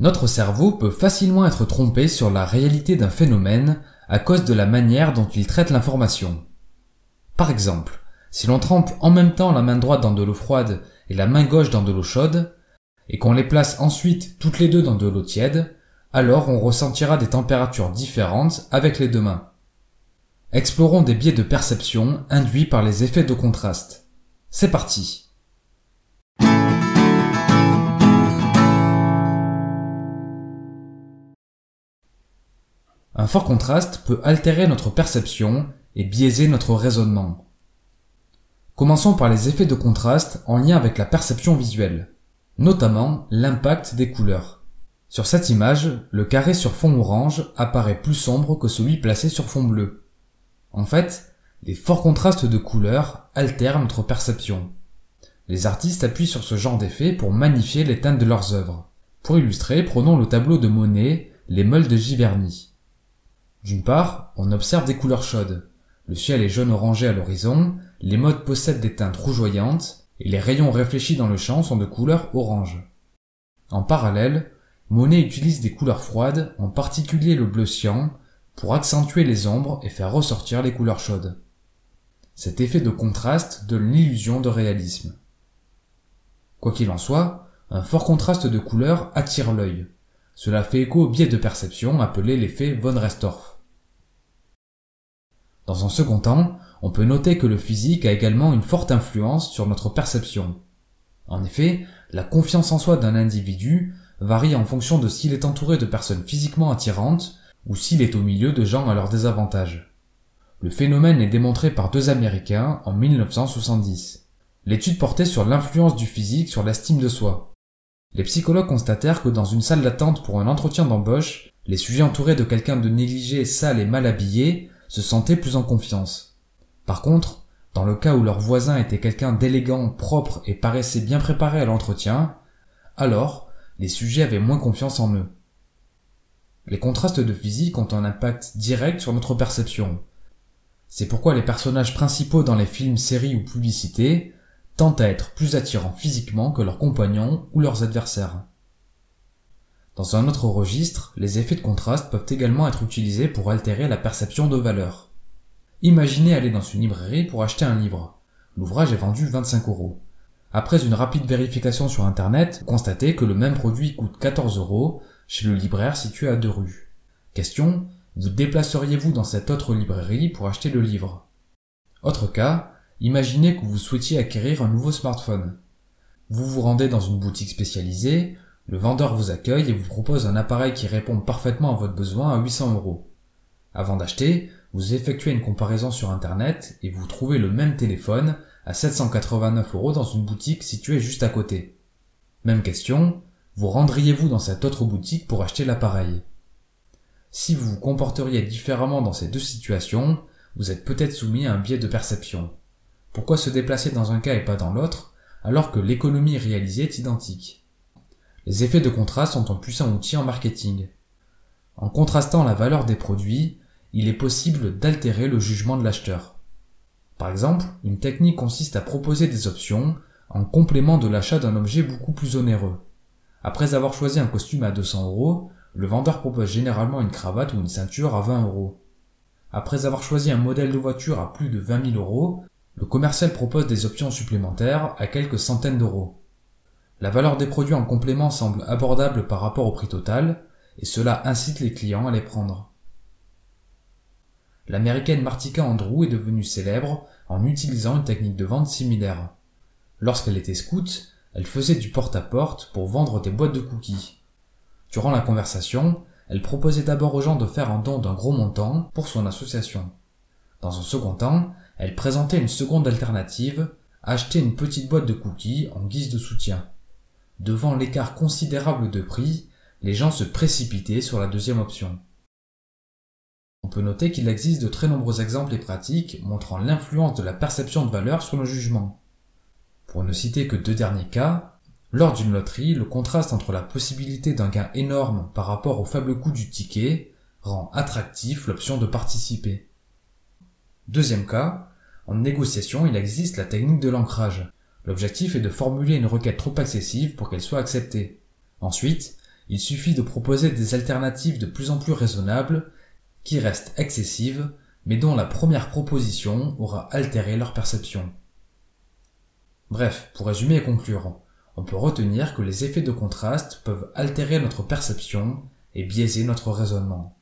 Notre cerveau peut facilement être trompé sur la réalité d'un phénomène à cause de la manière dont il traite l'information. Par exemple, si l'on trempe en même temps la main droite dans de l'eau froide et la main gauche dans de l'eau chaude, et qu'on les place ensuite toutes les deux dans de l'eau tiède, alors on ressentira des températures différentes avec les deux mains. Explorons des biais de perception induits par les effets de contraste. C'est parti Un fort contraste peut altérer notre perception et biaiser notre raisonnement. Commençons par les effets de contraste en lien avec la perception visuelle, notamment l'impact des couleurs. Sur cette image, le carré sur fond orange apparaît plus sombre que celui placé sur fond bleu. En fait, les forts contrastes de couleurs altèrent notre perception. Les artistes appuient sur ce genre d'effet pour magnifier les teintes de leurs œuvres. Pour illustrer, prenons le tableau de Monet, Les Meules de Giverny. D'une part, on observe des couleurs chaudes. Le ciel est jaune orangé à l'horizon, les modes possèdent des teintes rougeoyantes, et les rayons réfléchis dans le champ sont de couleur orange. En parallèle, Monet utilise des couleurs froides, en particulier le bleu cyan, pour accentuer les ombres et faire ressortir les couleurs chaudes. Cet effet de contraste donne l'illusion de réalisme. Quoi qu'il en soit, un fort contraste de couleurs attire l'œil. Cela fait écho au biais de perception appelé l'effet von Restorff. Dans un second temps, on peut noter que le physique a également une forte influence sur notre perception. En effet, la confiance en soi d'un individu varie en fonction de s'il est entouré de personnes physiquement attirantes ou s'il est au milieu de gens à leur désavantage. Le phénomène est démontré par deux Américains en 1970. L'étude portait sur l'influence du physique sur l'estime de soi. Les psychologues constatèrent que dans une salle d'attente pour un entretien d'embauche, les sujets entourés de quelqu'un de négligé, sale et mal habillé se sentaient plus en confiance. Par contre, dans le cas où leur voisin était quelqu'un d'élégant, propre et paraissait bien préparé à l'entretien, alors les sujets avaient moins confiance en eux. Les contrastes de physique ont un impact direct sur notre perception. C'est pourquoi les personnages principaux dans les films, séries ou publicités tendent à être plus attirants physiquement que leurs compagnons ou leurs adversaires. Dans un autre registre, les effets de contraste peuvent également être utilisés pour altérer la perception de valeur. Imaginez aller dans une librairie pour acheter un livre. L'ouvrage est vendu 25 euros. Après une rapide vérification sur internet, vous constatez que le même produit coûte 14 euros chez le libraire situé à deux rues. Question, vous déplaceriez-vous dans cette autre librairie pour acheter le livre? Autre cas, imaginez que vous souhaitiez acquérir un nouveau smartphone. Vous vous rendez dans une boutique spécialisée, le vendeur vous accueille et vous propose un appareil qui répond parfaitement à votre besoin à 800 euros. Avant d'acheter, vous effectuez une comparaison sur internet et vous trouvez le même téléphone à 789 euros dans une boutique située juste à côté. Même question, vous rendriez-vous dans cette autre boutique pour acheter l'appareil? Si vous vous comporteriez différemment dans ces deux situations, vous êtes peut-être soumis à un biais de perception. Pourquoi se déplacer dans un cas et pas dans l'autre, alors que l'économie réalisée est identique? Les effets de contraste sont un puissant outil en marketing. En contrastant la valeur des produits, il est possible d'altérer le jugement de l'acheteur. Par exemple, une technique consiste à proposer des options en complément de l'achat d'un objet beaucoup plus onéreux. Après avoir choisi un costume à 200 euros, le vendeur propose généralement une cravate ou une ceinture à 20 euros. Après avoir choisi un modèle de voiture à plus de 20 000 euros, le commercial propose des options supplémentaires à quelques centaines d'euros. La valeur des produits en complément semble abordable par rapport au prix total, et cela incite les clients à les prendre. L'américaine Martika Andrew est devenue célèbre en utilisant une technique de vente similaire. Lorsqu'elle était scout, elle faisait du porte-à-porte pour vendre des boîtes de cookies. Durant la conversation, elle proposait d'abord aux gens de faire un don d'un gros montant pour son association. Dans un second temps, elle présentait une seconde alternative, acheter une petite boîte de cookies en guise de soutien. Devant l'écart considérable de prix, les gens se précipitaient sur la deuxième option. On peut noter qu'il existe de très nombreux exemples et pratiques montrant l'influence de la perception de valeur sur le jugement. Pour ne citer que deux derniers cas, lors d'une loterie, le contraste entre la possibilité d'un gain énorme par rapport au faible coût du ticket rend attractif l'option de participer. Deuxième cas, en négociation, il existe la technique de l'ancrage. L'objectif est de formuler une requête trop excessive pour qu'elle soit acceptée. Ensuite, il suffit de proposer des alternatives de plus en plus raisonnables, qui restent excessives, mais dont la première proposition aura altéré leur perception. Bref, pour résumer et conclure, on peut retenir que les effets de contraste peuvent altérer notre perception et biaiser notre raisonnement.